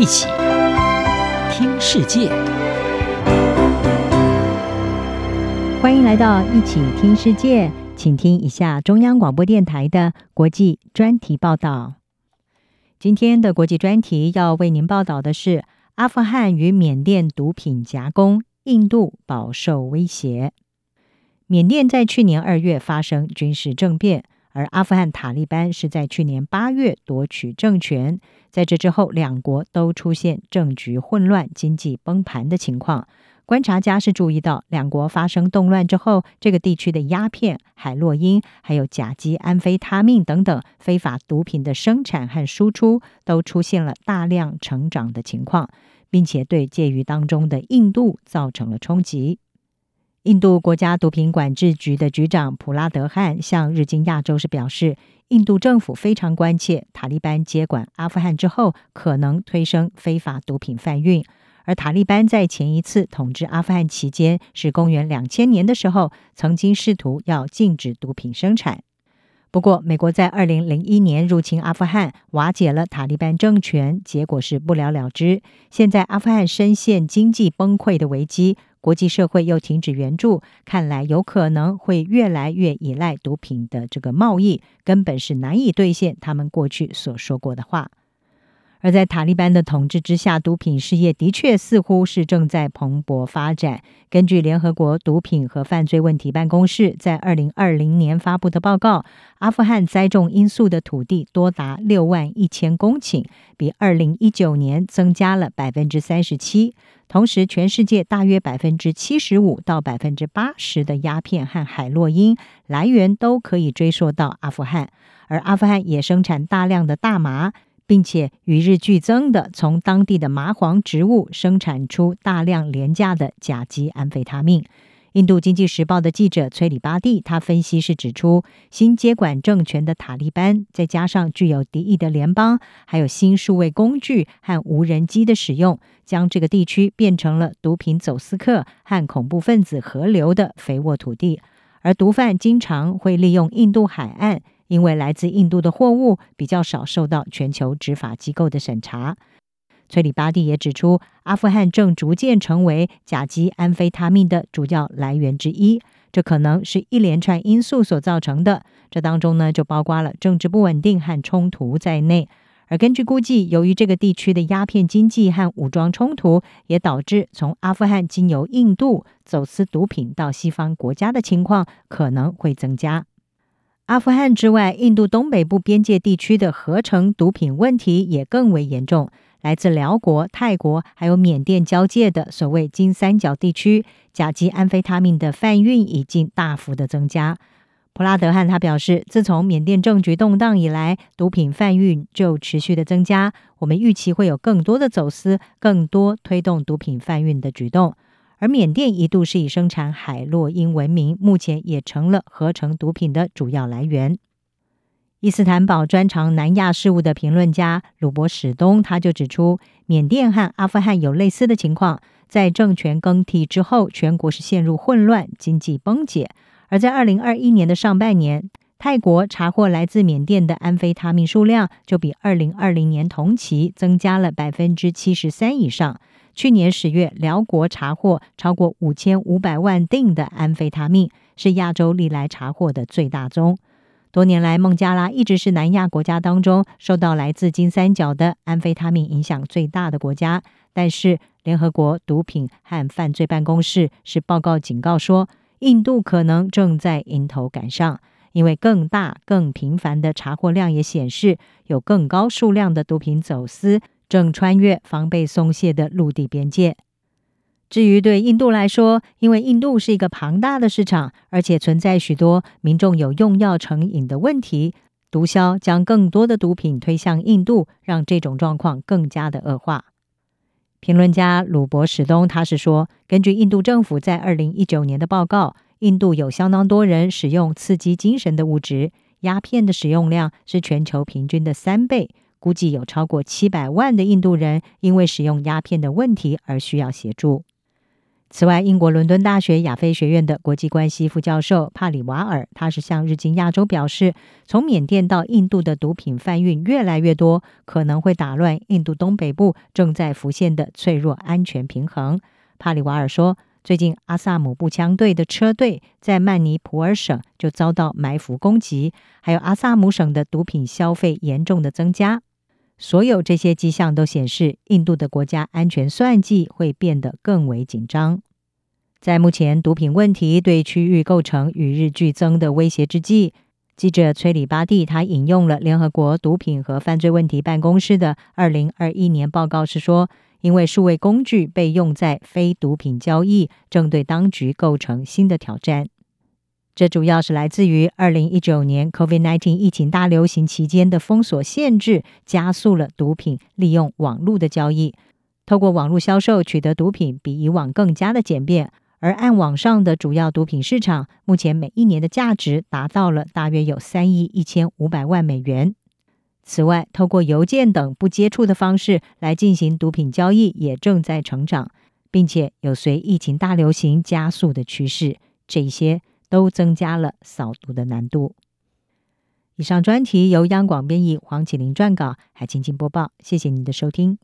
一起听世界，欢迎来到一起听世界，请听一下中央广播电台的国际专题报道。今天的国际专题要为您报道的是阿富汗与缅甸毒品夹攻，印度饱受威胁。缅甸在去年二月发生军事政变。而阿富汗塔利班是在去年八月夺取政权，在这之后，两国都出现政局混乱、经济崩盘的情况。观察家是注意到，两国发生动乱之后，这个地区的鸦片、海洛因、还有甲基安非他命等等非法毒品的生产和输出都出现了大量成长的情况，并且对介于当中的印度造成了冲击。印度国家毒品管制局的局长普拉德汉向日经亚洲时表示，印度政府非常关切塔利班接管阿富汗之后可能推升非法毒品贩运。而塔利班在前一次统治阿富汗期间，是公元两千年的时候，曾经试图要禁止毒品生产。不过，美国在二零零一年入侵阿富汗，瓦解了塔利班政权，结果是不了了之。现在阿富汗深陷经济崩溃的危机。国际社会又停止援助，看来有可能会越来越依赖毒品的这个贸易，根本是难以兑现他们过去所说过的话。而在塔利班的统治之下，毒品事业的确似乎是正在蓬勃发展。根据联合国毒品和犯罪问题办公室在二零二零年发布的报告，阿富汗栽种罂粟的土地多达六万一千公顷，比二零一九年增加了百分之三十七。同时，全世界大约百分之七十五到百分之八十的鸦片和海洛因来源都可以追溯到阿富汗，而阿富汗也生产大量的大麻。并且与日俱增地从当地的麻黄植物生产出大量廉价的甲基安非他命。印度经济时报的记者崔里巴蒂他分析是指出，新接管政权的塔利班，再加上具有敌意的联邦，还有新数位工具和无人机的使用，将这个地区变成了毒品走私客和恐怖分子合流的肥沃土地，而毒贩经常会利用印度海岸。因为来自印度的货物比较少受到全球执法机构的审查，崔里巴蒂也指出，阿富汗正逐渐成为甲基安非他命的主要来源之一，这可能是一连串因素所造成的。这当中呢，就包括了政治不稳定和冲突在内。而根据估计，由于这个地区的鸦片经济和武装冲突，也导致从阿富汗经由印度走私毒品到西方国家的情况可能会增加。阿富汗之外，印度东北部边界地区的合成毒品问题也更为严重。来自寮国、泰国还有缅甸交界的所谓金三角地区，甲基安非他命的贩运已经大幅的增加。普拉德汉他表示，自从缅甸政局动荡以来，毒品贩运就持续的增加。我们预期会有更多的走私，更多推动毒品贩运的举动。而缅甸一度是以生产海洛因闻名，目前也成了合成毒品的主要来源。伊斯坦堡专长南亚事务的评论家鲁博史东他就指出，缅甸和阿富汗有类似的情况，在政权更替之后，全国是陷入混乱，经济崩解。而在二零二一年的上半年，泰国查获来自缅甸的安非他命数量就比二零二零年同期增加了百分之七十三以上。去年十月，寮国查获超过五千五百万錠的安非他命，是亚洲历来查获的最大宗。多年来，孟加拉一直是南亚国家当中受到来自金三角的安非他命影响最大的国家。但是，联合国毒品和犯罪办公室是报告警告说，印度可能正在迎头赶上，因为更大、更频繁的查获量也显示有更高数量的毒品走私。正穿越防备松懈的陆地边界。至于对印度来说，因为印度是一个庞大的市场，而且存在许多民众有用药成瘾的问题，毒枭将更多的毒品推向印度，让这种状况更加的恶化。评论家鲁博史东他是说，根据印度政府在二零一九年的报告，印度有相当多人使用刺激精神的物质，鸦片的使用量是全球平均的三倍。估计有超过七百万的印度人因为使用鸦片的问题而需要协助。此外，英国伦敦大学亚非学院的国际关系副教授帕里瓦尔，他是向日经亚洲表示，从缅甸到印度的毒品贩运越来越多，可能会打乱印度东北部正在浮现的脆弱安全平衡。帕里瓦尔说，最近阿萨姆步枪队的车队在曼尼普尔省就遭到埋伏攻击，还有阿萨姆省的毒品消费严重的增加。所有这些迹象都显示，印度的国家安全算计会变得更为紧张。在目前毒品问题对区域构成与日俱增的威胁之际，记者崔里巴蒂他引用了联合国毒品和犯罪问题办公室的二零二一年报告，是说，因为数位工具被用在非毒品交易，正对当局构成新的挑战。这主要是来自于二零一九年 COVID-19 疫情大流行期间的封锁限制，加速了毒品利用网络的交易。透过网络销售取得毒品，比以往更加的简便。而按网上的主要毒品市场，目前每一年的价值达到了大约有三亿一千五百万美元。此外，透过邮件等不接触的方式来进行毒品交易，也正在成长，并且有随疫情大流行加速的趋势。这些。都增加了扫毒的难度。以上专题由央广编译，黄启麟撰稿，海清清播报。谢谢您的收听。